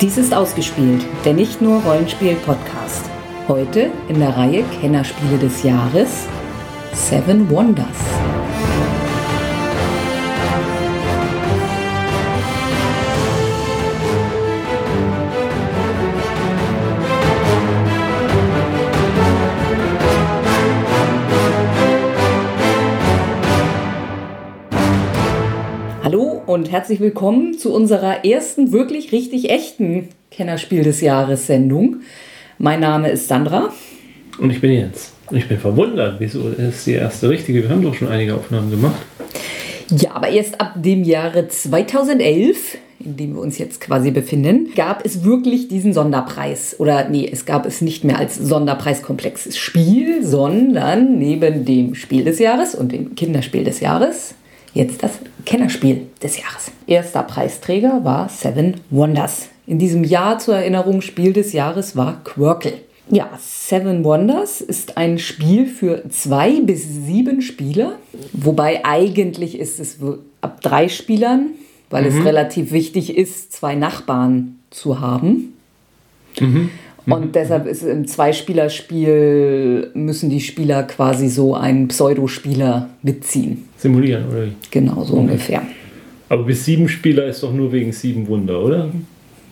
Dies ist ausgespielt, der nicht nur Rollenspiel-Podcast. Heute in der Reihe Kennerspiele des Jahres Seven Wonders. Und herzlich willkommen zu unserer ersten wirklich richtig echten Kennerspiel des Jahres Sendung. Mein Name ist Sandra. Und ich bin Jens. Und ich bin verwundert, wieso ist die erste richtige? Wir haben doch schon einige Aufnahmen gemacht. Ja, aber erst ab dem Jahre 2011, in dem wir uns jetzt quasi befinden, gab es wirklich diesen Sonderpreis. Oder nee, es gab es nicht mehr als Sonderpreiskomplexes Spiel, sondern neben dem Spiel des Jahres und dem Kinderspiel des Jahres jetzt das Kennerspiel des Jahres. Erster Preisträger war Seven Wonders. In diesem Jahr zur Erinnerung Spiel des Jahres war Quirkle. Ja, Seven Wonders ist ein Spiel für zwei bis sieben Spieler, wobei eigentlich ist es ab drei Spielern, weil es relativ wichtig ist, zwei Nachbarn zu haben. Und deshalb ist im Zweispielerspiel müssen die Spieler quasi so einen Pseudospieler mitziehen. Simulieren, oder wie? Genau so ungefähr. Aber bis sieben Spieler ist doch nur wegen sieben Wunder, oder?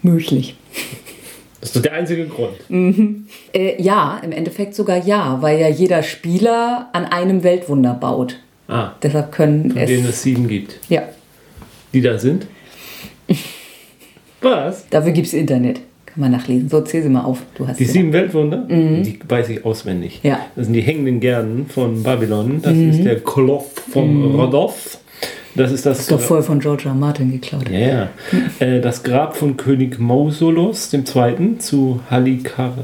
Möglich. Das ist doch der einzige Grund. Äh, ja, im Endeffekt sogar ja, weil ja jeder Spieler an einem Weltwunder baut. Ah, Deshalb können von es. denen es sieben gibt. Ja, Die da sind? Was? dafür gibt es Internet. Man nachlesen. So, zähl sie mal auf. Du hast Die sie. sieben Weltwunder? Die weiß ich auswendig. Ja. Das sind die hängenden Gärden von Babylon. Das ist der Koloff von Rhodoth. Das ist das. Ist doch voll von George R. Martin geklaut. Ja, ja. Äh, das Grab von König Mausolos II. zu Halikar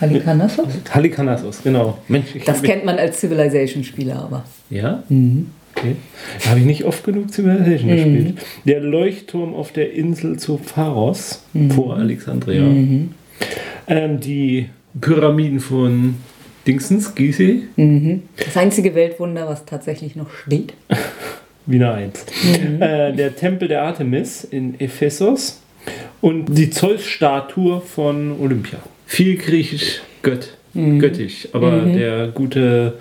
Halikarnassos? Halikarnassos, genau. Mensch, Das kennt man als Civilization-Spieler aber. Ja? Okay. Da habe ich nicht oft genug Civilization gespielt. Der Leuchtturm auf der Insel zu Pharos vor Alexandria. Ähm, die Pyramiden von Dingsens, Gizeh, Das einzige Weltwunder, was tatsächlich noch steht. Wiener 1. Äh, der Tempel der Artemis in Ephesos und die Zeus-Statue von Olympia. Viel griechisch Gött. Göttisch, aber der gute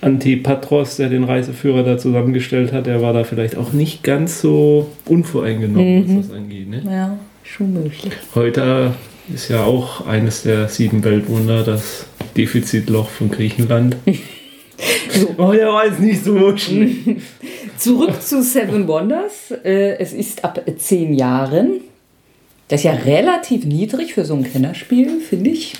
Antipatros, der den Reiseführer da zusammengestellt hat, der war da vielleicht auch nicht ganz so unvoreingenommen, was das angeht. Ne? Ja, schon möglich. Heute ist ja auch eines der sieben Weltwunder das Defizitloch von Griechenland. Oh, der war jetzt nicht so schlecht. Zurück zu Seven Wonders. Äh, Es ist ab zehn Jahren. Das ist ja relativ niedrig für so ein Kennerspiel, finde ich.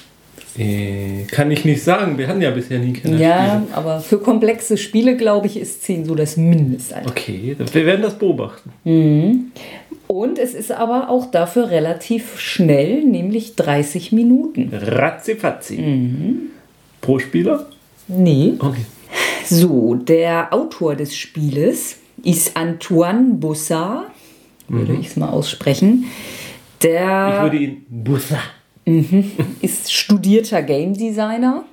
Äh, kann ich nicht sagen. Wir hatten ja bisher nie Kinder. Ja, aber für komplexe Spiele, glaube ich, ist 10 so das Mindestalter. Okay, wir werden das beobachten. Und es ist aber auch dafür relativ schnell, nämlich 30 Minuten. Ratzifatzi. Pro Spieler? Nee. Okay. So, der Autor des Spieles ist Antoine Bossard, würde ich es mal aussprechen. Ich Der würde ihn Bussa. ist studierter Game Designer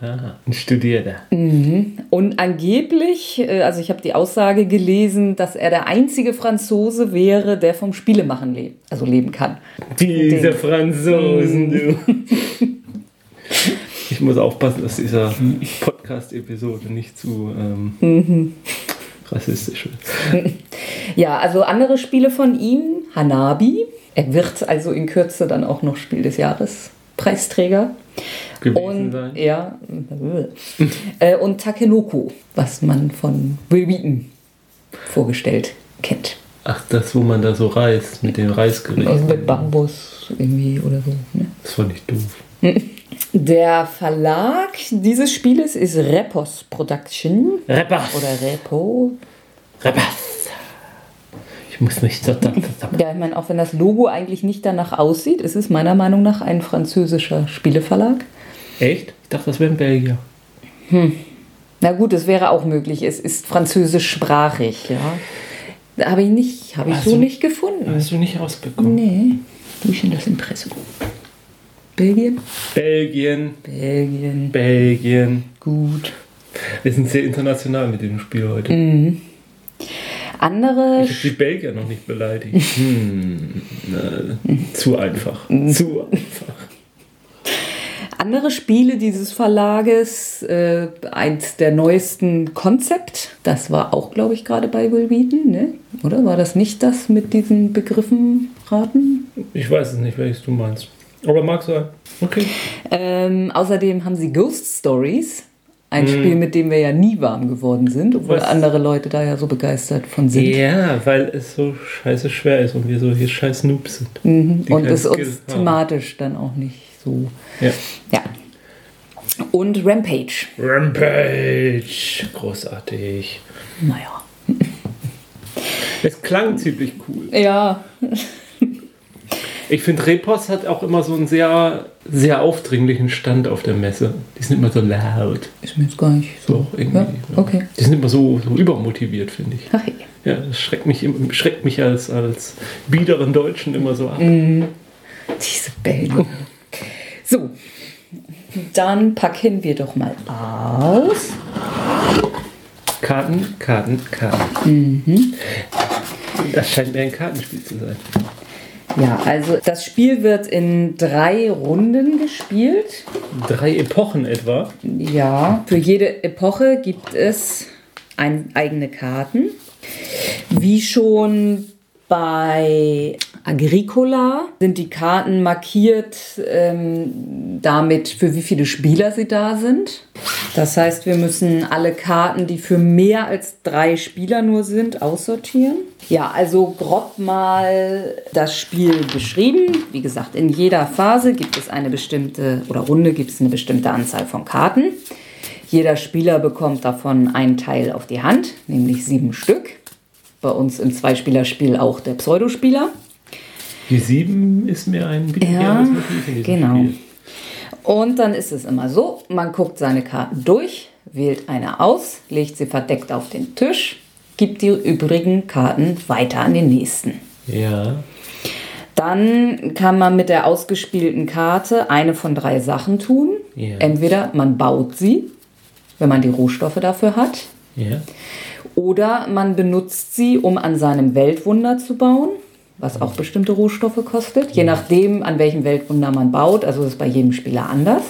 Aha, ein Studierter. und angeblich, äh, also ich habe die Aussage gelesen, dass er der einzige Franzose wäre, der vom Spielemachen lebt, also leben kann. Diese Den- Franzosen, du. Ich muss aufpassen, dass dieser Podcast-Episode nicht zu ähm, rassistisch wird. Ja, also andere Spiele von ihm, Hanabi. Er wird also in Kürze dann auch noch Spiel des Jahres Preisträger. Gewesen Und, sein. ja, äh, und Takenoko, was man von Will Wheaton vorgestellt kennt. Ach, das, wo man da so reist mit den Reisgerichten. Also mit Bambus irgendwie oder so. Ne? Das fand ich doof. Der Verlag dieses Spieles ist Repos Production Repas. oder Repo. Repas. Ich muss mich so Ja, ich meine, auch wenn das Logo eigentlich nicht danach aussieht, ist es meiner Meinung nach ein französischer Spieleverlag. Echt? Ich dachte, das wäre ein Belgier. Na gut, es wäre auch möglich. Es ist französischsprachig, ja. Habe ich nicht, habe ich so du- nicht gefunden. Hast du nicht rausbekommen? Nee. Wo ist denn das Impressum? Belgien? Belgien, Belgien. Belgien. Gut. Wir sind sehr international mit dem Spiel heute. Andere Ich habe die Belgier noch nicht beleidigt. Hm, äh, zu einfach. Zu einfach. Andere Spiele dieses Verlages, äh, eins der neuesten Konzept, das war auch, glaube ich, gerade bei Will Wheaton, ne? oder? War das nicht das mit diesen Begriffen raten? Ich weiß es nicht, welches du meinst. Aber mag sein. Okay. Ähm, außerdem haben sie Ghost Stories, ein Spiel, mit dem wir ja nie warm geworden sind, obwohl Was? andere Leute da ja so begeistert von sind. Ja, weil es so scheiße schwer ist und wir so hier scheiß Noobs sind. Die Und es Skill uns haben. thematisch dann auch nicht so. Ja. Ja. Und Rampage. Rampage. Großartig. Naja. Es klang ziemlich cool. Ja, Ich finde, Repos hat auch immer so einen sehr, sehr aufdringlichen Stand auf der Messe. Die sind immer so laut. ist mir jetzt gar nicht so. So, irgendwie. Ja, okay. Die sind immer so, so übermotiviert, finde ich. Ach, ja. Ja, das schreckt mich, schreckt mich als, als biederen Deutschen immer so ab. Diese Belgier. So, dann packen wir doch mal aus. Karten, Karten, Karten. Das scheint mir ein Kartenspiel zu sein. Ja, also das Spiel wird in drei Runden gespielt. Drei Epochen etwa. Ja, für jede Epoche gibt es ein, eigene Karten. Wie schon bei Agricola sind die Karten markiert ähm, damit, für wie viele Spieler sie da sind. Das heißt, wir müssen alle Karten, die für mehr als drei Spieler nur sind, aussortieren. Ja, also grob mal das Spiel beschrieben. Wie gesagt, in jeder Phase gibt es eine bestimmte oder Runde gibt es eine bestimmte Anzahl von Karten. Jeder Spieler bekommt davon einen Teil auf die Hand, nämlich sieben Stück. Bei uns im Zweispielerspiel auch der Pseudospieler. Die sieben ist mir ein diesem genau. Spiel. Und dann ist es immer so, man guckt seine Karten durch, wählt eine aus, legt sie verdeckt auf den Tisch, gibt die übrigen Karten weiter an den nächsten. Ja. Dann kann man mit der ausgespielten Karte eine von drei Sachen tun. Ja. Entweder man baut sie, wenn man die Rohstoffe dafür hat, Ja. oder man benutzt sie, um an seinem Weltwunder zu bauen, was auch bestimmte Rohstoffe kostet. Je nachdem, an welchem Weltwunder man baut, also das ist bei jedem Spieler anders.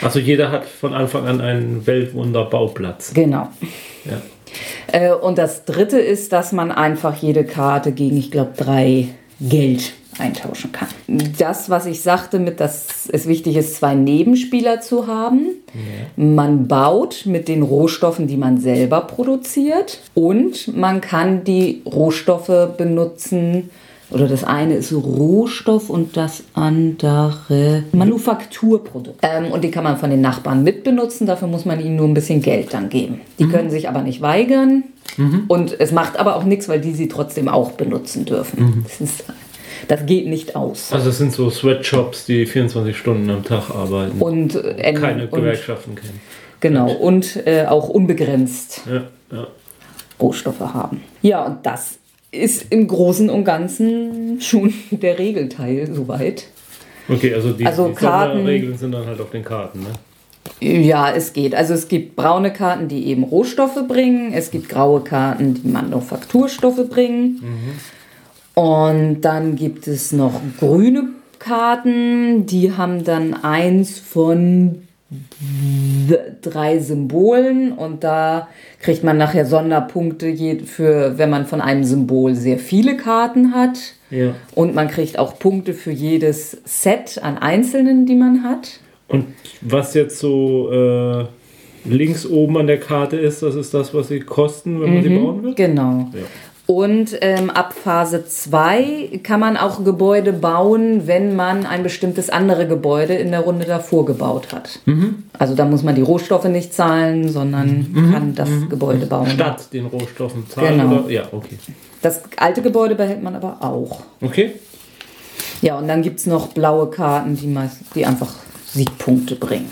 Also jeder hat von Anfang an einen Weltwunder-Bauplatz. Genau. Ja. Äh, Und das dritte ist, dass man einfach jede Karte gegen, ich glaube, drei Geld eintauschen kann. Das, was ich sagte, mit dass es wichtig ist, zwei Nebenspieler zu haben. Man baut mit den Rohstoffen, die man selber produziert. Und man kann die Rohstoffe benutzen. Oder das eine ist Rohstoff und das andere Manufakturprodukt. Ähm, und die kann man von den Nachbarn mitbenutzen. Dafür muss man ihnen nur ein bisschen Geld dann geben. Die können sich aber nicht weigern. Und es macht aber auch nichts, weil die sie trotzdem auch benutzen dürfen. Das, ist, das geht nicht aus. Also es sind so Sweatshops, die 24 Stunden am Tag arbeiten. Und, äh, keine und, Gewerkschaften kennen. Genau, und äh, auch unbegrenzt Ja, ja. Rohstoffe haben. Ja, und das ist im Großen und Ganzen schon der Regelteil soweit. Okay, also die, Also die Karten- Sonderregeln sind dann halt auf den Karten, ne? Ja, es geht. Also es gibt braune Karten, die eben Rohstoffe bringen. Es gibt graue Karten, die Manufakturstoffe bringen. Und dann gibt es noch grüne Karten, die haben dann eins von drei Symbolen und da kriegt man nachher Sonderpunkte für, wenn man von einem Symbol sehr viele Karten hat. Ja. Und man kriegt auch Punkte für jedes Set an einzelnen, die man hat. Und was jetzt so äh, links oben an der Karte ist, das ist das, was sie kosten, wenn man sie bauen will? Genau. Ja. Und ähm, ab Phase 2 kann man auch Gebäude bauen, wenn man ein bestimmtes andere Gebäude in der Runde davor gebaut hat. Mhm. Also da muss man die Rohstoffe nicht zahlen, sondern kann das Gebäude bauen. Statt den Rohstoffen zahlen Genau. oder? Ja, okay. Das alte Gebäude behält man aber auch. Okay. Ja, und dann gibt es noch blaue Karten, die, meist, die einfach Siegpunkte bringen.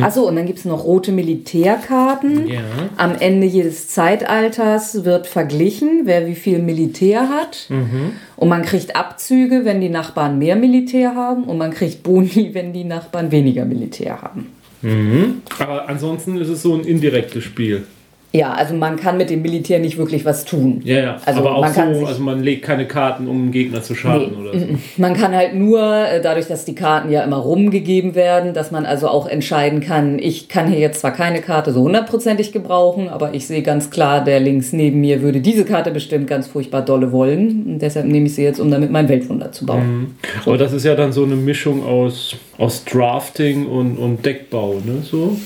Achso, und dann gibt es noch rote Militärkarten. Ja. Am Ende jedes Zeitalters wird verglichen, wer wie viel Militär hat. Und man kriegt Abzüge, wenn die Nachbarn mehr Militär haben. Und man kriegt Boni, wenn die Nachbarn weniger Militär haben. Mhm. Aber ansonsten ist es so ein indirektes Spiel. Ja, also man kann mit dem Militär nicht wirklich was tun. Ja, ja. Also aber auch man so, also man legt keine Karten, um einen Gegner zu schaden Nee, oder so. Man kann halt nur, äh, dadurch, dass die Karten ja immer rumgegeben werden, dass man also auch entscheiden kann, ich kann hier jetzt zwar keine Karte so hundertprozentig gebrauchen, aber ich sehe ganz klar, der links neben mir würde diese Karte bestimmt ganz furchtbar dolle wollen. Und deshalb nehme ich sie jetzt, um damit mein Weltwunder zu bauen. Aber das ist ja dann so eine Mischung aus, aus Drafting und, und Deckbau, ne? So?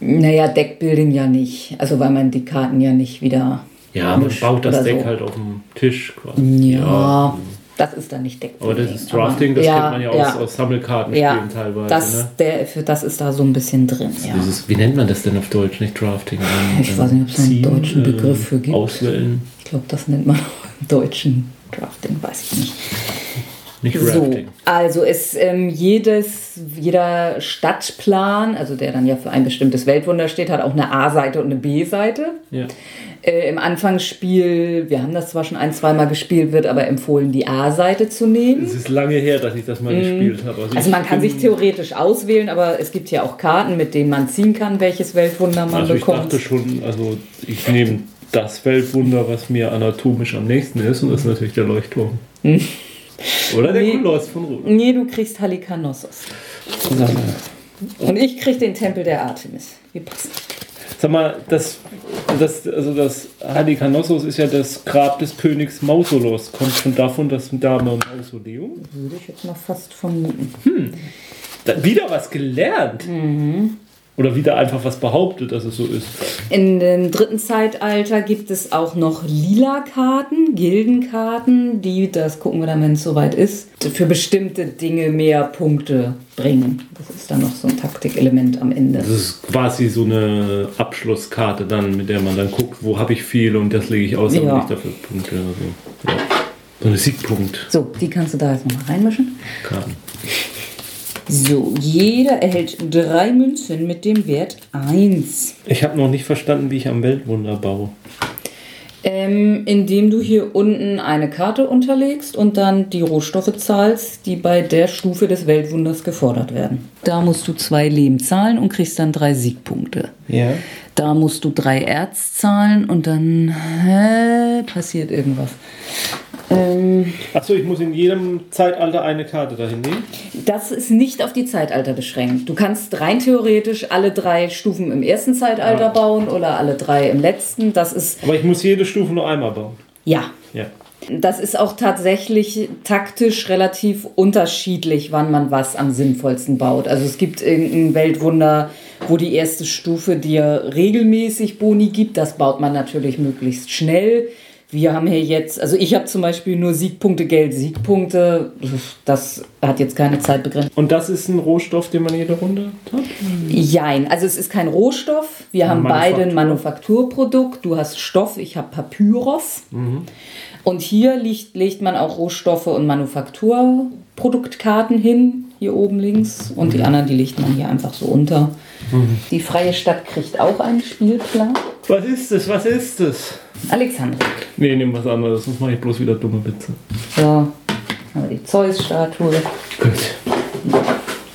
Naja, Deckbuilding ja nicht. Also weil man die Karten ja nicht wieder. Ja, man baut das Deck so. halt auf dem Tisch quasi. Ja, das ist dann nicht Aber Deckbuilding. das ist Drafting, das Aber- kennt man ja aus, aus Sammelkartenspielen ja, teilweise. das, ne? der, für das ist da so ein bisschen drin. Ja. Dieses, wie nennt man das denn auf Deutsch? Nicht Drafting. ähm, Ich weiß nicht, ob es einen deutschen äh, Begriff für gibt. Auswählen, Ich glaube, das nennt man auch im deutschen Drafting, weiß ich nicht. Nicht So, Rafting. also ist ähm, jedes, jeder Stadtplan, also der dann ja für ein bestimmtes Weltwunder steht, hat auch eine A-Seite und eine B-Seite. Ja. Äh, Im Anfangsspiel, wir haben das zwar schon ein, zweimal gespielt, wird aber empfohlen, die A-Seite zu nehmen. Es ist lange her, dass ich das mal gespielt habe. Also man ich kann sich theoretisch auswählen, aber es gibt ja auch Karten, mit denen man ziehen kann, welches Weltwunder man Also ich bekommt. dachte schon, also ich nehme das Weltwunder, was mir anatomisch am nächsten ist, und das ist natürlich der Leuchtturm. Oder der Nee. Koloss von Rot. Nee, du kriegst Halikanossos. Und ich krieg den Tempel der Artemis. Wir passen. Sag mal, das, das, also das Halikanossos ist ja das Grab des Königs Mausolos. Kommt schon davon, dass da mal ein Mausoleum? Würde ich jetzt mal fast vermuten. Da, wieder was gelernt. Mhm. Oder wieder einfach was behauptet, dass es so ist. In dem dritten Zeitalter gibt es auch noch lila Karten, Gildenkarten, die, das gucken wir dann, wenn es soweit ist, für bestimmte Dinge mehr Punkte bringen. Das ist dann noch so ein Taktikelement am Ende. Das ist quasi so eine Abschlusskarte dann, mit der man dann guckt, wo habe ich viel und das lege ich aus, damit Ja. ich dafür Punkte. Also, ja. So eine Siegpunkt. So, die kannst du da jetzt nochmal reinmischen. Karten. So, jeder erhält drei Münzen mit dem Wert 1. Ich habe noch nicht verstanden, wie ich am Weltwunder baue. Ähm, indem du hier unten eine Karte unterlegst und dann die Rohstoffe zahlst, die bei der Stufe des Weltwunders gefordert werden. Da musst du zwei Leben zahlen und kriegst dann drei Siegpunkte. Ja. Da musst du drei Erz zahlen und dann hä, passiert irgendwas. Ähm, Achso, ich muss in jedem Zeitalter eine Karte dahin nehmen. das ist nicht auf die Zeitalter beschränkt. Du kannst rein theoretisch alle drei Stufen im ersten Zeitalter Ja. bauen oder alle drei im letzten. Das ist, Aber ich muss jede Stufe nur einmal bauen. ja, Ja. Das ist auch tatsächlich taktisch relativ unterschiedlich, wann man was am sinnvollsten baut. Also es gibt irgendein Weltwunder, wo die erste Stufe dir regelmäßig Boni gibt. Das baut man natürlich möglichst schnell. Wir haben hier jetzt, also ich habe zum Beispiel nur Siegpunkte, Geld, Siegpunkte. Das hat jetzt keine Zeitbegrenzung. Und das ist ein Rohstoff, den man jede Runde hat? Jein, also es ist kein Rohstoff. Wir haben beide ein Manufakturprodukt. Du hast Stoff, ich habe Papyrus. Und hier liegt, legt man auch Rohstoffe und Manufakturproduktkarten hin, hier oben links. Und die anderen, die legt man hier einfach so unter. Die freie Stadt kriegt auch einen Spielplan. Was ist das? Was ist das? Alexandria. Nee, nimm was anderes, sonst mache ich bloß wieder dumme Witze. So, haben wir die Zeus-Statue. Gut.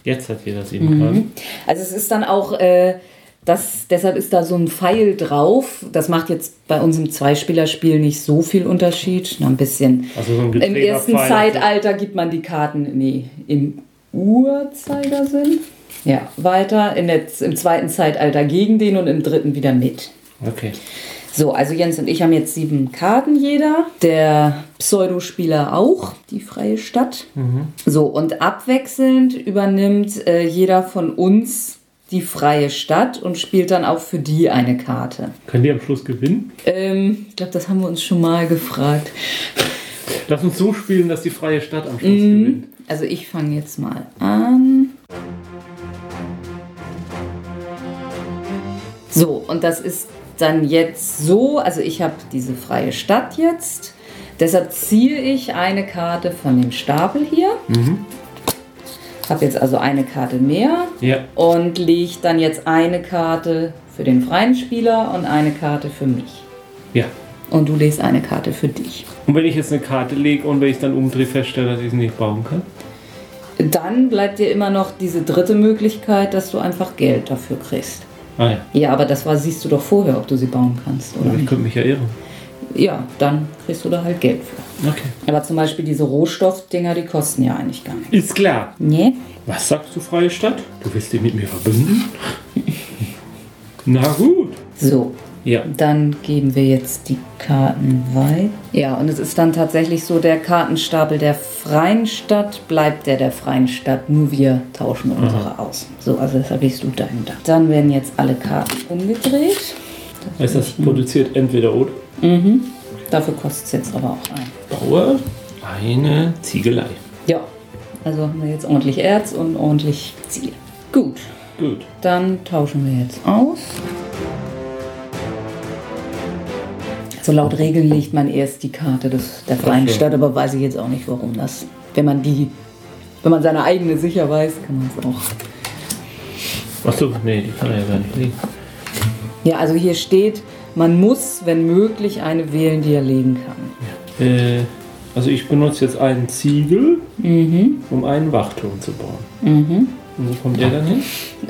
Jetzt hat jeder sieben Karten. Also es ist dann auch, äh, das, deshalb ist da so ein Pfeil drauf. Das macht jetzt bei uns im Zweispielerspiel nicht so viel Unterschied. Noch ein bisschen. Also so ein Im ersten Pfeil. Zeitalter gibt man die Karten nee, im Uhrzeigersinn. Ja, weiter. In der, Im zweiten Zeitalter gegen den und im dritten wieder mit. Okay. So, also Jens und ich haben jetzt sieben Karten jeder. Der Pseudospieler auch, die freie Stadt. So, und abwechselnd übernimmt äh, jeder von uns die freie Stadt und spielt dann auch für die eine Karte. Können die am Schluss gewinnen? Ähm, ich glaube, das haben wir uns schon mal gefragt. Lass uns so spielen, dass die freie Stadt am Schluss Mhm. gewinnt. Also ich fange jetzt mal an. So, und das ist dann jetzt so, also ich habe diese freie Stadt jetzt. Deshalb ziehe ich eine Karte von dem Stapel hier. Habe jetzt also eine Karte mehr Ja. und lege dann jetzt eine Karte für den freien Spieler und eine Karte für mich. Ja. Und du legst eine Karte für dich. Und wenn ich jetzt eine Karte lege und wenn ich dann umdrehe, feststelle, dass ich sie nicht bauen kann? Dann bleibt dir immer noch diese dritte Möglichkeit, dass du einfach Geld dafür kriegst. Ah ja. Ja, aber das war, siehst du doch vorher, ob du sie bauen kannst, oder? Ich nicht? könnte mich ja irren. Ja, dann kriegst du da halt Geld für. Okay. Aber zum Beispiel diese Rohstoffdinger, die kosten ja eigentlich gar nichts. Ist klar. Nee? Was sagst du, freie Stadt? Du willst dich mit mir verbünden? Na gut. So, Ja. dann geben wir jetzt die Karten weiter. Ja, und es ist dann tatsächlich so, der Kartenstapel der freien Stadt bleibt der der freien Stadt, nur wir tauschen unsere aus. So, also deshalb hast du deinen da. Dann werden jetzt alle Karten umgedreht. Heißt das produziert entweder oder? Dafür kostet es jetzt aber auch ein. Baue eine Ziegelei. Ja, also haben wir jetzt ordentlich Erz und ordentlich Ziel. Gut, Gut. dann tauschen wir jetzt aus. Also laut Regeln legt man erst die Karte des, der freien so. Stadt, aber weiß ich jetzt auch nicht, warum das. Wenn man die, wenn man seine eigene sicher weiß, kann man es auch. Achso, nee, die kann er ja gar nicht legen. Ja, also hier steht, man muss, wenn möglich, eine wählen, die er legen kann. Äh, also ich benutze jetzt einen Ziegel, um einen Wachturm zu bauen. Und wo kommt der dann hin?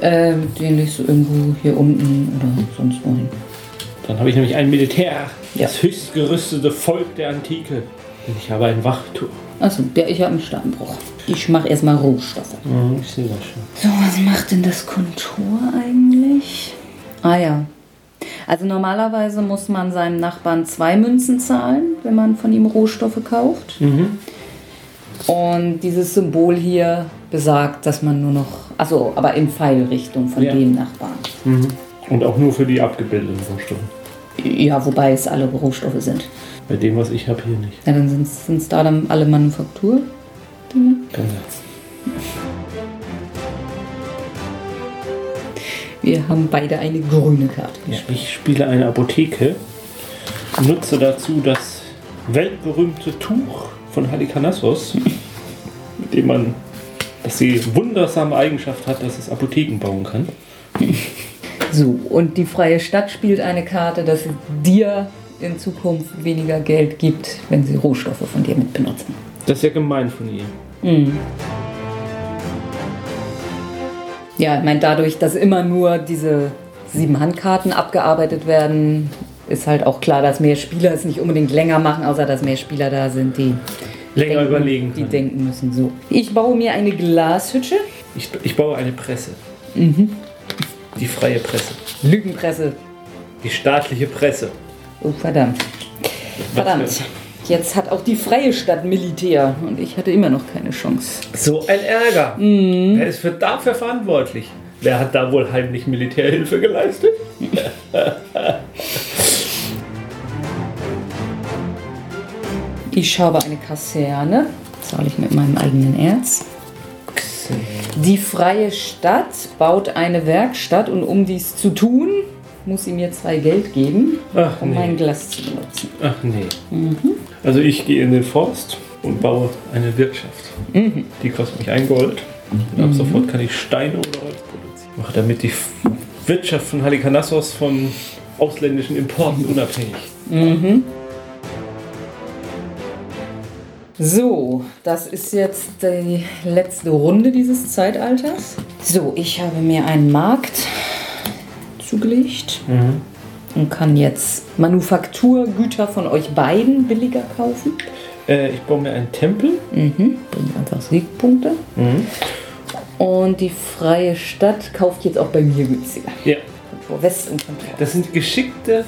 Ähm, den legst du irgendwo hier unten oder sonst wohin. Dann habe ich nämlich ein Militär, Ja. das höchst gerüstete Volk der Antike. Und ich habe einen Wachturm. Achso, der, ich habe einen Steinbruch. Ich mache erstmal Rohstoffe. Ja, ich sehe das schon. So, was macht denn das Kontor eigentlich? Ah ja. Also normalerweise muss man seinem Nachbarn zwei Münzen zahlen, wenn man von ihm Rohstoffe kauft. Und dieses Symbol hier besagt, dass man nur noch, also aber in Pfeilrichtung von Ja. dem Nachbarn. Und auch nur für die abgebildeten Rohstoffe. Ja, wobei es alle Rohstoffe sind. Bei dem, was ich habe, hier nicht. Ja, dann sind es da dann alle Manufaktur. Kann sein. Wir haben beide eine grüne Karte. Ja, ich spiele eine Apotheke. Nutze dazu das weltberühmte Tuch von Halikarnassos, mit dem man, das die wundersame Eigenschaft hat, dass es Apotheken bauen kann. So, und die freie Stadt spielt eine Karte, dass sie dir in Zukunft weniger Geld gibt, wenn sie Rohstoffe von dir mit benutzen. Das ist ja gemein von ihr. Ja, ich meine, dadurch, dass immer nur diese sieben Handkarten abgearbeitet werden, ist halt auch klar, dass mehr Spieler es nicht unbedingt länger machen, außer dass mehr Spieler da sind, die Länger denken, überlegen die können. denken müssen. So, ich baue mir eine Glashütte, Ich, ich baue eine Presse. Die freie Presse. Lügenpresse. Die staatliche Presse. Oh, verdammt. Verdammt. Jetzt hat auch die freie Stadt Militär und ich hatte immer noch keine Chance. So ein Ärger. Wer ist für dafür verantwortlich? Wer hat da wohl heimlich Militärhilfe geleistet? Ich habe eine Kaserne, zahle ich mit meinem eigenen Erz. Die freie Stadt baut eine Werkstatt und um dies zu tun, muss sie mir zwei Geld geben, Ach, um nee. mein Glas zu benutzen. Ach nee. Also ich gehe in den Forst und baue eine Wirtschaft. Die kostet mich ein Gold. Und ab sofort kann ich Steine oder Holz produzieren. Mache damit die Wirtschaft von Halikarnassos von ausländischen Importen unabhängig. So, das ist jetzt die letzte Runde dieses Zeitalters. So, ich habe mir einen Markt zugelegt und kann jetzt Manufakturgüter von euch beiden billiger kaufen. Äh, ich baue mir einen Tempel. Mhm. Bringt einfach Siegpunkte. Und die freie Stadt kauft jetzt auch bei mir günstiger. Ja. West und Kontor. Das sind geschickte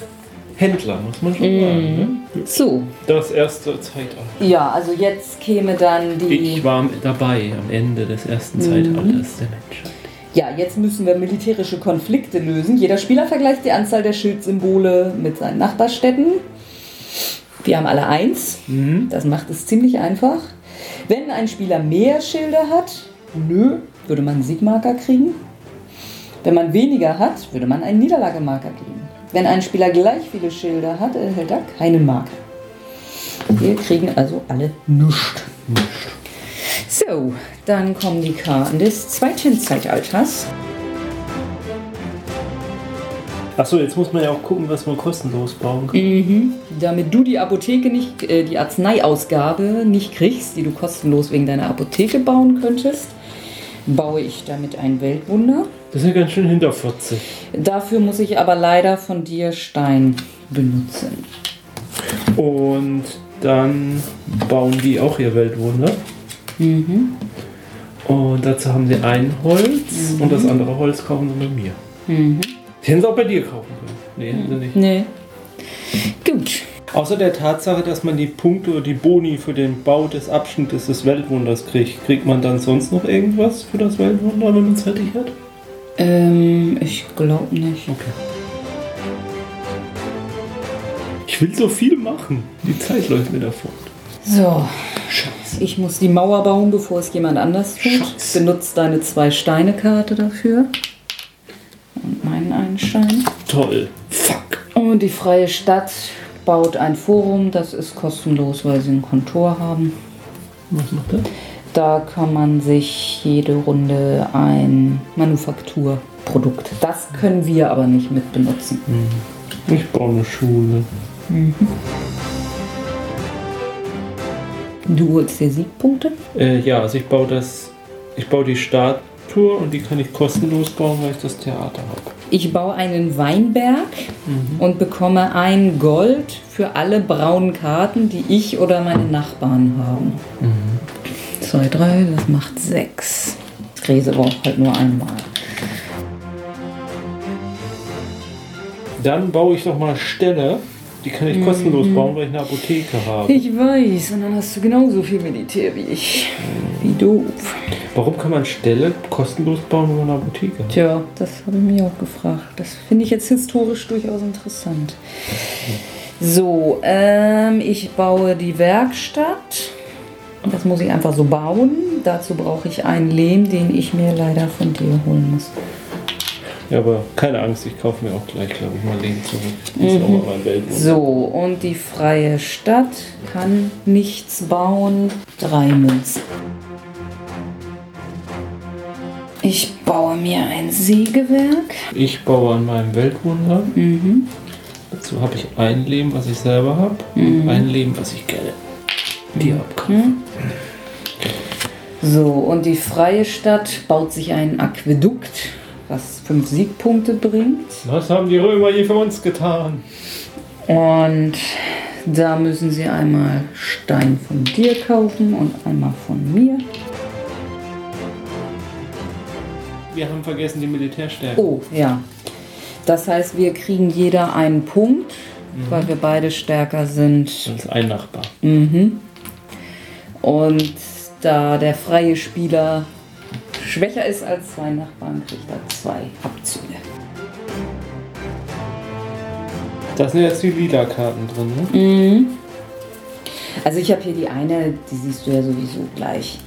Händler, muss man schon sagen. Ne? So, Das erste Zeitalter. ja, also jetzt käme dann die. Ich war dabei am Ende des ersten Zeitalters der Menschheit. Ja, jetzt müssen wir militärische Konflikte lösen. Jeder Spieler vergleicht die Anzahl der Schildsymbole mit seinen Nachbarstädten. Wir haben alle eins. Das macht es ziemlich einfach. Wenn ein Spieler mehr Schilder hat, nö, würde man einen Siegmarker kriegen. Wenn man weniger hat, würde man einen Niederlagemarker kriegen. Wenn ein Spieler gleich viele Schilder hat, erhält er keinen Marker. Wir kriegen also alle nichts. So, dann kommen die Karten des zweiten Zeitalters. Achso, jetzt muss man ja auch gucken, was man kostenlos bauen kann. Damit du die Apotheke nicht, äh, die Arzneiausgabe nicht kriegst, die du kostenlos wegen deiner Apotheke bauen könntest, baue ich damit ein Weltwunder. Das ist ja ganz schön hinterfotzig. Dafür muss ich aber leider von dir Stein benutzen. Und dann bauen die auch ihr Weltwunder. Mhm. Und dazu haben sie ein Holz und das andere Holz kaufen sie bei mir. Mhm. Die hätten sie auch bei dir kaufen können. Nee, hätten sie nicht. Nee. Gut. Außer der Tatsache, dass man die Punkte oder die Boni für den Bau des Abschnittes des Weltwunders kriegt, kriegt man dann sonst noch irgendwas für das Weltwunder, wenn man es fertig hat? Ähm, ich glaube nicht. Okay. Ich will so viel machen. Die Zeit läuft mir davon. So, Scheiße. ich muss die Mauer bauen, bevor es jemand anders tut. Scheiße. Benutze deine zwei Steine-Karte dafür. Und meinen einen Stein. Toll. Fuck. Und die freie Stadt baut ein Forum. Das ist kostenlos, weil sie ein Kontor haben. Was macht das? Da kann man sich jede Runde ein Manufakturprodukt. Das können wir aber nicht mit benutzen. Ich baue eine Schule. Du holst dir Siegpunkte. Äh, ja, also ich baue das. Ich baue die Statue und die kann ich kostenlos bauen, weil ich das Theater habe. Ich baue einen Weinberg und bekomme ein Gold für alle braunen Karten, die ich oder meine Nachbarn haben. Zwei, drei, das macht sechs. Gräse braucht halt nur einmal. Dann baue ich noch mal Ställe. Die kann ich kostenlos bauen, weil ich eine Apotheke habe. Ich weiß, und dann hast du genauso viel Militär wie ich. Wie doof. Warum kann man Ställe kostenlos bauen, wenn man eine Apotheke hat? Tja, das habe ich mich auch gefragt. Das finde ich jetzt historisch durchaus interessant. So, ähm, ich baue die Werkstatt. Das muss ich einfach so bauen. Dazu brauche ich einen Lehm, den ich mir leider von dir holen muss. Ja, aber keine Angst, ich kaufe mir auch gleich, glaube ich, mal Leben zurück. Weltwunder. So, und die freie Stadt kann nichts bauen. Drei Münzen. Ich baue mir ein Sägewerk. Ich baue an meinem Weltwunder. Mhm. Dazu habe ich ein Leben, was ich selber habe. Und ein Leben, was ich gerne dir abkaufe. So, und die freie Stadt baut sich ein Aquädukt, was fünf Siegpunkte bringt. Was haben die Römer hier für uns getan? Und da müssen sie einmal Stein von dir kaufen und einmal von mir. Wir haben vergessen die Militärstärke. Oh, ja. Das heißt, wir kriegen jeder einen Punkt, weil wir beide stärker sind. Das ist ein Nachbar. Mhm. Und da der freie Spieler schwächer ist als zwei Nachbarn, kriegt er zwei Abzüge. Da sind jetzt die lila Karten drin, ne? Mhm. Also ich habe hier die eine, die siehst du ja sowieso gleich.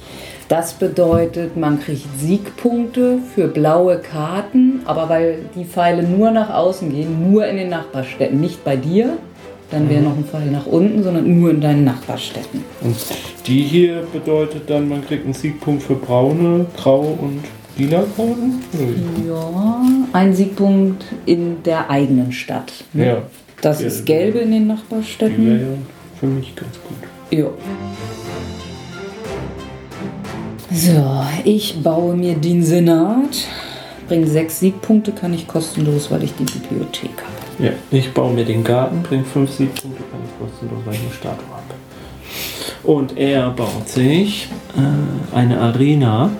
Das bedeutet, man kriegt Siegpunkte für blaue Karten, aber weil die Pfeile nur nach außen gehen, nur in den Nachbarstädten, nicht bei dir, dann wäre noch ein Pfeil nach unten, sondern nur in deinen Nachbarstädten. Und die hier bedeutet dann, man kriegt einen Siegpunkt für braune, grau und lila Karten? Ja, ein Siegpunkt in der eigenen Stadt. ne? Ja, Das Ja, ist gelbe in den die Nachbarstädten. wäre ja für mich ganz gut. Ja. So, ich baue mir den Senat. Bringt sechs Siegpunkte, kann ich kostenlos, weil ich die Bibliothek habe. Ja, ich baue mir den Garten, bringt fünf Siegpunkte, kann ich kostenlos, eine Statue habe. Und er baut sich äh, eine Arena.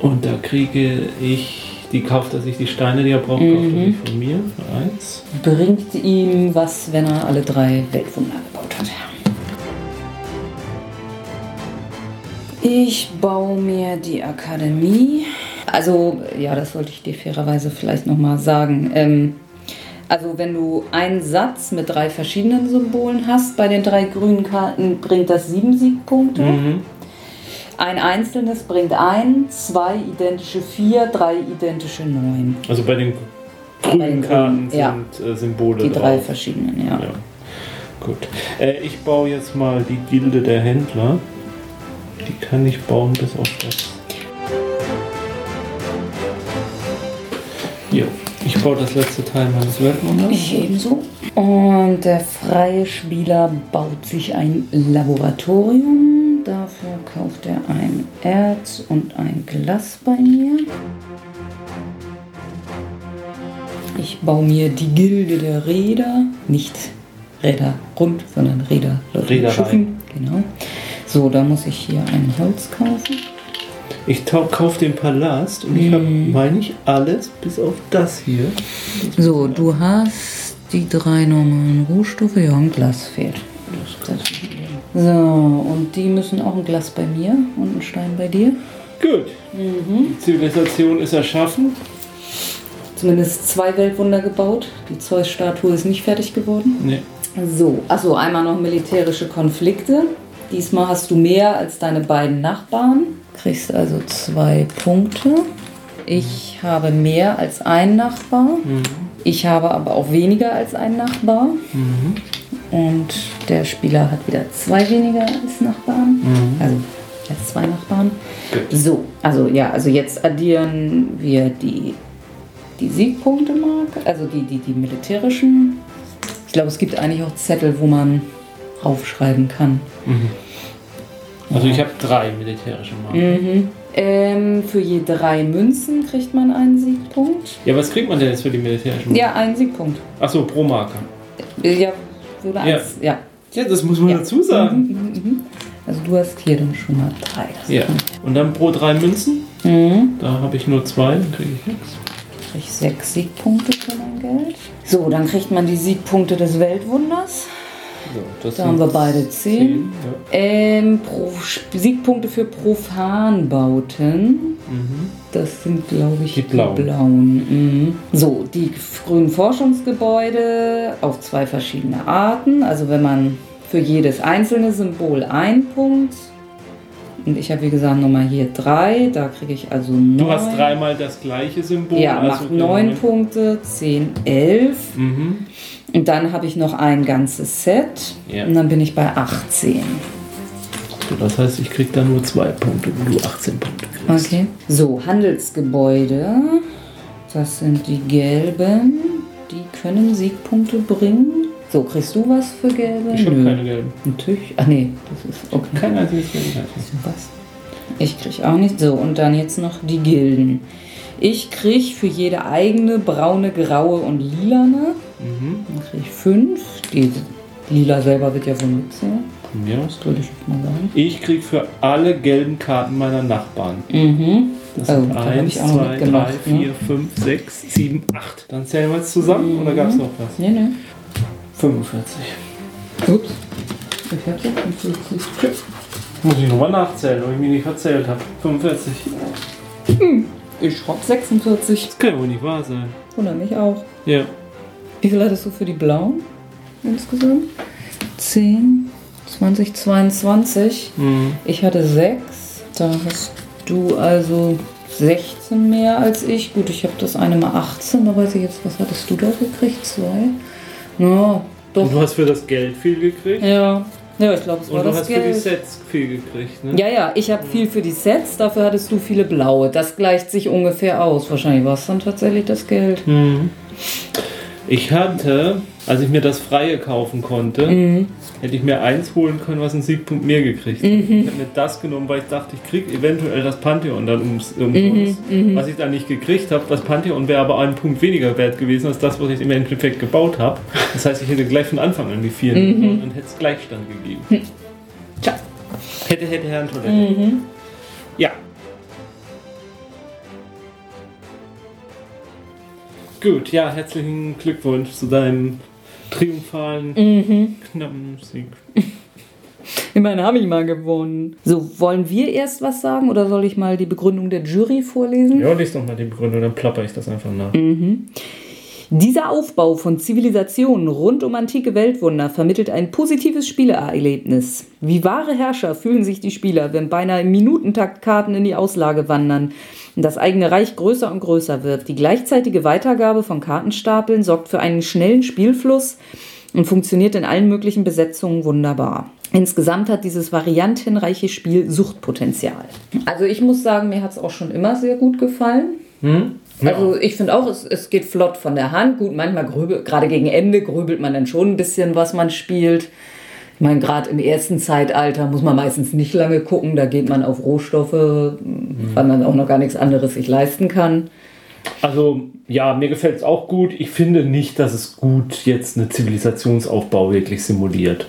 Und da kriege ich, die kauft er sich die Steine, die er braucht, kauft er sich von mir. Eins. Bringt ihm was, wenn er alle drei Weltwunder gebaut hat. Ich baue mir die Akademie. Also, ja, das sollte ich dir fairerweise vielleicht nochmal sagen. Ähm, also, wenn du einen Satz mit drei verschiedenen Symbolen hast, bei den drei grünen Karten bringt das sieben Siegpunkte. Mhm. Ein einzelnes bringt ein, zwei identische vier, drei identische neun. Also bei den Bei grünen den Karten grünen, ja. sind äh, Symbole Die drauf. drei verschiedenen, ja. Ja, gut. Äh, ich baue jetzt mal die Gilde der Händler. Die kann ich bauen bis auf das. Ja, ich baue das letzte Teil meines Weltwunders. Ich ebenso. Und der freie Spieler baut sich ein Laboratorium. Dafür kauft er ein Erz und ein Glas bei mir. Ich baue mir die Gilde der Räder. Nicht Räder rund, sondern Räder. Leute mit Reederei. Schiffen. Genau. So, da muss ich hier ein Holz kaufen. Ich kaufe den Palast und ich habe, meine ich, alles bis auf das hier. So, du hast die drei normalen Rohstoffe. Ja, ein Glas fehlt. So, und die müssen auch ein Glas bei mir und ein Stein bei dir. Gut. Die Zivilisation ist erschaffen. Zumindest zwei Weltwunder gebaut. Die Zeus-Statue ist nicht fertig geworden. Nee. So, also einmal noch militärische Konflikte. Diesmal hast du mehr als deine beiden Nachbarn. Kriegst also zwei Punkte. Ich habe mehr als ein Nachbar. Ich habe aber auch weniger als ein Nachbar. Und der Spieler hat wieder zwei weniger als Nachbarn. Also als zwei Nachbarn. Gut. So, also ja, also jetzt addieren wir die, die Siegpunkte, Mark. Also die, die, die militärischen. Ich glaube, es gibt eigentlich auch Zettel, wo man aufschreiben kann. Also ich habe drei militärische Marken. Ähm, für je drei Münzen kriegt man einen Siegpunkt. Ja, was kriegt man denn jetzt für die militärischen Marken? Ja, einen Siegpunkt. Achso, pro Marke. Ja, würde eins. Ja. Ja, das muss man Ja. dazu sagen. Also du hast hier dann schon mal drei. Das Ja. Und dann pro drei Münzen. Mhm. Da habe ich nur zwei, dann kriege ich nichts. Krieg ich sechs Siegpunkte für mein Geld. So, dann kriegt man die Siegpunkte des Weltwunders. So, das Da haben wir beide zehn. zehn. Ja. Ähm, Siegpunkte für Profanbauten. Das sind, glaube ich, Die blauen. blauen. Mhm. So, die grünen Forschungsgebäude auf zwei verschiedene Arten. Also wenn man für jedes einzelne Symbol ein Punkt. Und ich habe, wie gesagt, nochmal hier drei. Da kriege ich also neun. Du hast dreimal das gleiche Symbol. Ja, also macht neun genau. Punkte, zehn, elf. Mhm. Und dann habe ich noch ein ganzes Set. Ja. Und dann bin ich bei 18. So, das heißt, ich kriege da nur zwei Punkte, wo du 18 Punkte kriegst. Okay. So, Handelsgebäude. Das sind die gelben. Die können Siegpunkte bringen. So, kriegst du was für gelbe? Ich habe keine gelben. Natürlich. Ach nee, das ist okay. Kein einziges gelben. Was? Ich krieg auch nicht. So, und dann jetzt noch die Gilden. Ich krieg für jede eigene braune, graue und lilane. Mhm. Dann krieg ich fünf. Die lila selber wird ja wohl mitzählen. Von mir aus. Würde ich jetzt mal sagen. Ich krieg für alle gelben Karten meiner Nachbarn. Mhm. Das Oh, sind hab 1, ich auch noch 2, 3, mitgemacht, ne? 4, 5, 6, 7, 8. Dann zählen wir jetzt zusammen oder gab es noch was? Nee, nee. 45. Ups. Ich hab jetzt 50. Muss ich nochmal nachzählen, ob ich mich nicht verzählt habe. 45. Ich hab 46. Das kann ja wohl nicht wahr sein. Wundert mich auch. Ja. Wie viel hattest du für die blauen insgesamt? 10, 20, 22. Mhm. Ich hatte 6. Da hast du also 16 mehr als ich. Gut, ich habe das eine mal 18. Da weiß ich jetzt, was hattest du da gekriegt? 2? Ja, doch. Und du hast für das Geld viel gekriegt. Ja, ja ich glaube, es war Und du das hast für die Geld. Sets viel gekriegt, ne? Ja, ja, ich habe viel für die Sets, dafür hattest du viele blaue. Das gleicht sich ungefähr aus. Wahrscheinlich war es dann tatsächlich das Geld. Mhm. Ich hatte, als ich mir das Freie kaufen konnte, Mhm. hätte ich mir eins holen können, was einen Siegpunkt mehr gekriegt hat. Ich habe mir das genommen, weil ich dachte, ich krieg eventuell das Pantheon dann ums, umsonst. Was ich dann nicht gekriegt habe, das Pantheon wäre aber einen Punkt weniger wert gewesen als das, was ich im Endeffekt gebaut habe. Das heißt, ich hätte gleich von Anfang an die vier genommen und hätte es Gleichstand gegeben. Tja. Hätte, hätte, Herrn Toilette. Ja. Gut, ja, herzlichen Glückwunsch zu deinem triumphalen, knappen Sieg. Immerhin habe ich mal gewonnen. So, wollen wir erst was sagen oder soll ich mal die Begründung der Jury vorlesen? Ja, lies doch mal die Begründung, dann plapper ich das einfach nach. Dieser Aufbau von Zivilisationen rund um antike Weltwunder vermittelt ein positives Spielerlebnis. Wie wahre Herrscher fühlen sich die Spieler, wenn beinahe im Minutentakt Karten in die Auslage wandern das eigene Reich größer und größer wird. Die gleichzeitige Weitergabe von Kartenstapeln sorgt für einen schnellen Spielfluss und funktioniert in allen möglichen Besetzungen wunderbar. Insgesamt hat dieses variantenreiche Spiel Suchtpotenzial. Also ich muss sagen, mir hat es auch schon immer sehr gut gefallen. Also ich finde auch, es, es geht flott von der Hand. Gut, manchmal grübelt, gerade gegen Ende grübelt man dann schon ein bisschen, was man spielt. Ich meine, gerade im ersten Zeitalter muss man meistens nicht lange gucken. Da geht man auf Rohstoffe, weil man auch noch gar nichts anderes sich leisten kann. Also, ja, mir gefällt es auch gut. Ich finde nicht, dass es gut jetzt eine Zivilisationsaufbau wirklich simuliert.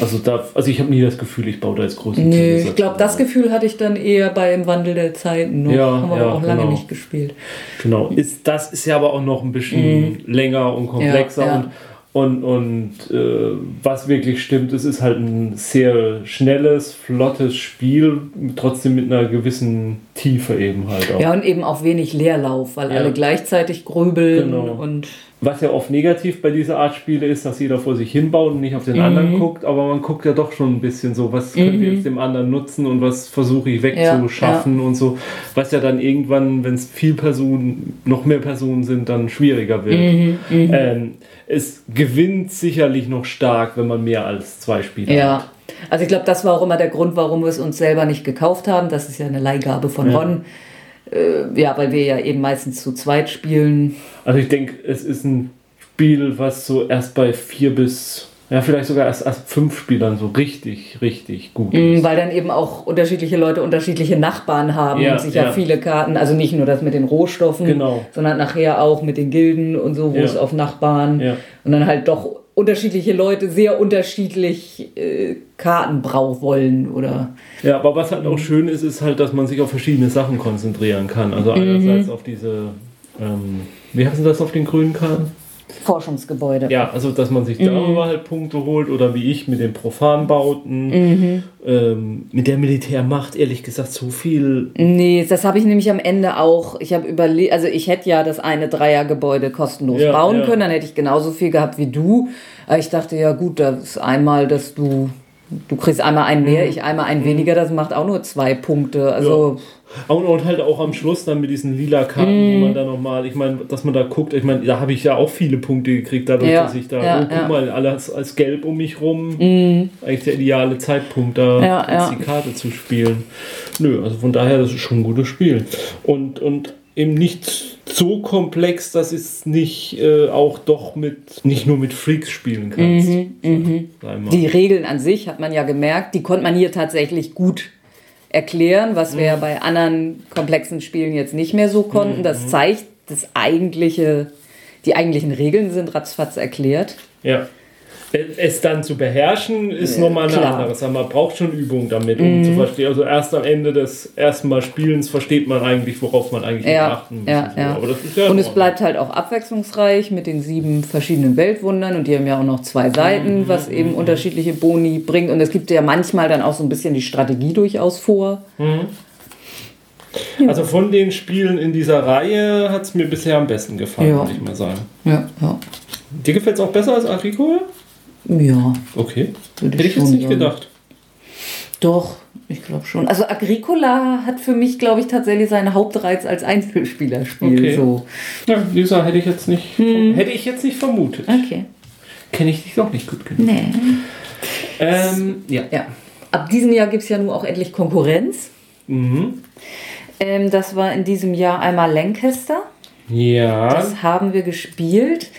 Also, da, also ich habe nie das Gefühl, ich baue da jetzt große Nee, ich glaube, das. Gefühl hatte ich dann eher beim Wandel der Zeiten. Noch. Ja, Haben wir ja, aber auch lange genau. nicht gespielt. Genau. Ist, das ist ja aber auch noch ein bisschen länger und komplexer. Mhm. Ja, ja. Und, und, und äh, was wirklich stimmt, es ist halt ein sehr schnelles, flottes Spiel, trotzdem mit einer gewissen Tiefe eben halt auch. Ja, und eben auch wenig Leerlauf, weil Ja. alle gleichzeitig grübeln Genau. und Was ja oft negativ bei dieser Art Spiele ist, dass jeder vor sich hinbaut und nicht auf den Mhm. anderen guckt, aber man guckt ja doch schon ein bisschen so, was könnte ich jetzt dem anderen nutzen und was versuche ich wegzuschaffen und so, was ja dann irgendwann, wenn es viel Personen, noch mehr Personen sind, dann schwieriger wird. Mhm, Ähm, es gewinnt sicherlich noch stark, wenn man mehr als zwei Spieler hat. Ja, also ich glaube, das war auch immer der Grund, warum wir es uns selber nicht gekauft haben. Das ist ja eine Leihgabe von Ja. Äh, ja, weil wir ja eben meistens zu zweit spielen. Also ich denke, es ist ein Spiel, was so erst bei vier bis, ja vielleicht sogar erst, erst fünf Spielern so richtig, richtig gut Mhm, ist. Weil dann eben auch unterschiedliche Leute unterschiedliche Nachbarn haben Ja, und sich ja, ja. viele Karten, also nicht nur das mit den Rohstoffen, Genau. sondern nachher auch mit den Gilden und so, wo Ja. es auf Nachbarn und dann halt doch unterschiedliche Leute sehr unterschiedlich äh, Karten brauchen wollen oder Ja, aber was halt Mhm. auch schön ist, ist halt, dass man sich auf verschiedene Sachen konzentrieren kann. Also Mhm. einerseits auf diese, ähm, wie heißen das auf den grünen Karten? Forschungsgebäude. Ja, also dass man Mhm. sich darüber halt Punkte holt oder wie ich mit den Profanbauten, Mhm. ähm, mit der Militärmacht, ehrlich gesagt, so viel. Nee, das habe ich nämlich am Ende auch. Ich habe überlegt, also ich hätte ja das eine Dreiergebäude kostenlos Ja, bauen ja. können, dann hätte ich genauso viel gehabt wie du. Aber ich dachte, ja gut, das ist einmal, dass du, du kriegst einmal einen mehr, Mhm. ich einmal einen weniger, das macht auch nur zwei Punkte. Also Und, und halt auch am Schluss dann mit diesen lila Karten, Mhm. wo man da nochmal, ich meine, dass man da guckt, ich meine, da habe ich ja auch viele Punkte gekriegt, dadurch, Ja, dass ich da, ja, oh, guck ja. Mhm. mal, alles als gelb um mich rum, eigentlich der ideale Zeitpunkt, da die Karte zu spielen. Nö, also von daher, das ist schon ein gutes Spiel. Und, und eben nicht so komplex, dass es nicht äh, auch doch mit, nicht nur mit Freaks spielen kannst. Mhm, Sag mal. die Regeln an sich hat man ja gemerkt, die konnte man hier tatsächlich gut erklären, was wir ja Mhm. bei anderen komplexen Spielen jetzt nicht mehr so konnten. Das zeigt, das eigentliche, die eigentlichen Regeln sind ratzfatz erklärt. Ja. Es dann zu beherrschen, ist nochmal eine klar. Mhm. andere Sache. Man braucht schon Übung damit, um zu verstehen. Also erst am Ende des ersten Mal Spielens versteht man eigentlich, worauf man eigentlich Ja, achten muss. ja, ja. Ja Und es bleibt halt auch abwechslungsreich mit den sieben verschiedenen Weltwundern und die haben ja auch noch zwei Seiten, Mhm, was eben unterschiedliche Boni bringt. Und es gibt ja manchmal dann auch so ein bisschen die Strategie durchaus vor. Also von den Spielen in dieser Reihe hat es mir bisher am besten gefallen, würde ich mal sagen. Ja, ja. Dir gefällt es auch besser als Agricola? Ja, Okay. Würde Hätte ich jetzt nicht sagen. gedacht. doch, ich glaube schon. Also Agricola hat für mich, glaube ich, tatsächlich seinen Hauptreiz als Einzelspielerspiel. Okay. So. Ja, Lisa hätte ich jetzt nicht, Hm. hätte ich jetzt nicht vermutet. Okay. Kenne ich dich doch nicht gut genug. Nee. Ähm, ja. Ja. Ab diesem Jahr gibt es ja nun auch endlich Konkurrenz. Mhm. Ähm, das war in diesem Jahr einmal Lancaster. Ja. Das haben wir gespielt.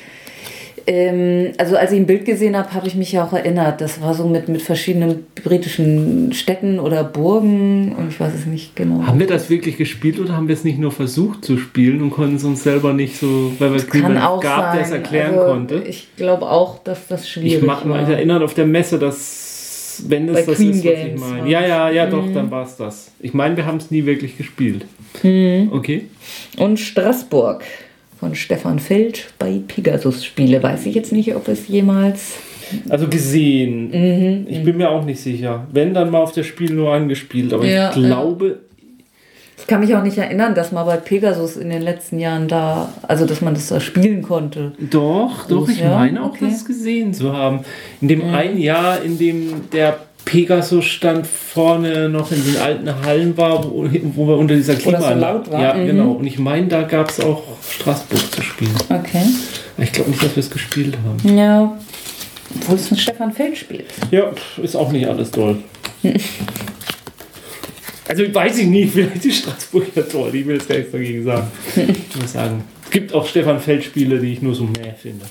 Ähm, also als ich ein Bild gesehen habe, habe ich mich ja auch erinnert. Das war so mit, mit verschiedenen britischen Städten oder Burgen und ich weiß es nicht genau. Haben wir das wirklich gespielt oder haben wir es nicht nur versucht zu spielen und konnten es uns selber nicht so, weil es Kann niemand auch gab, sein. der es erklären also, konnte? Ich glaube auch, dass das schwierig Ich mag mich war. erinnern auf der Messe, dass wenn es Bei das Queen ist, was ich Games meine. war Ja, ja, ja, Mhm. doch, dann war es das. Ich meine, wir haben es nie wirklich gespielt. Mhm. Okay. Und Straßburg von Stefan Feld bei Pegasus Spiele. Weiß ich jetzt nicht, ob es jemals. Also gesehen. Mhm, Ich bin mir auch nicht sicher. Wenn, dann mal auf das Spiel nur angespielt. Aber Ja, ich glaube, Ich kann mich auch nicht erinnern, dass man bei Pegasus in den letzten Jahren da, also dass man das da spielen konnte. doch, doch, ich Ja, meine auch, okay. Mhm. das gesehen zu haben. In dem einen Jahr, in dem der Pegasus-Stand vorne noch in den alten Hallen war, wo, wo wir unter dieser Wo so Klimaanlage. war. Ja, Mhm. genau. Und ich meine, da gab es auch Straßburg zu spielen. Okay. Ich glaube nicht, dass wir es gespielt haben. Ja. Obwohl es ein Stefan Feld spielt. Ja, ist auch nicht alles toll. Also weiß ich nicht, vielleicht ist Straßburg ja toll. Ich will jetzt gar nichts dagegen sagen. Ich muss sagen, es gibt auch Stefan Feld-Spiele, die ich nur so meh finde.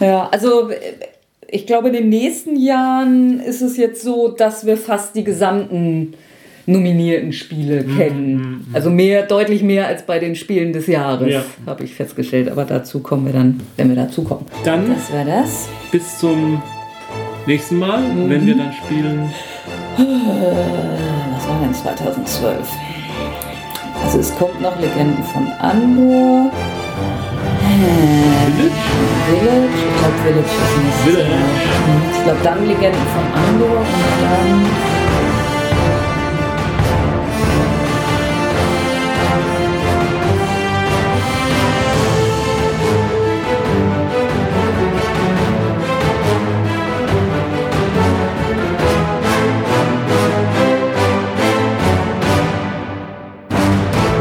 Ja, also ich glaube, in den nächsten Jahren ist es jetzt so, dass wir fast die gesamten nominierten Spiele kennen. Also mehr, deutlich mehr als bei den Spielen des Jahres, Ja. habe ich festgestellt. Aber dazu kommen wir dann, wenn wir dazu kommen. Dann Das war das. bis zum nächsten Mal, wenn wir dann spielen. Was war denn 2012? Also es kommt noch Legenden von Andor. Village? Village, ich glaube Village ist nächstes Village. Ich glaube dann Legenden von Andor und dann.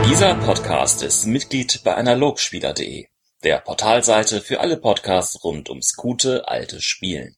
Dieser Podcast ist Mitglied bei analogspieler.de, der Portalseite für alle Podcasts rund ums gute alte Spielen.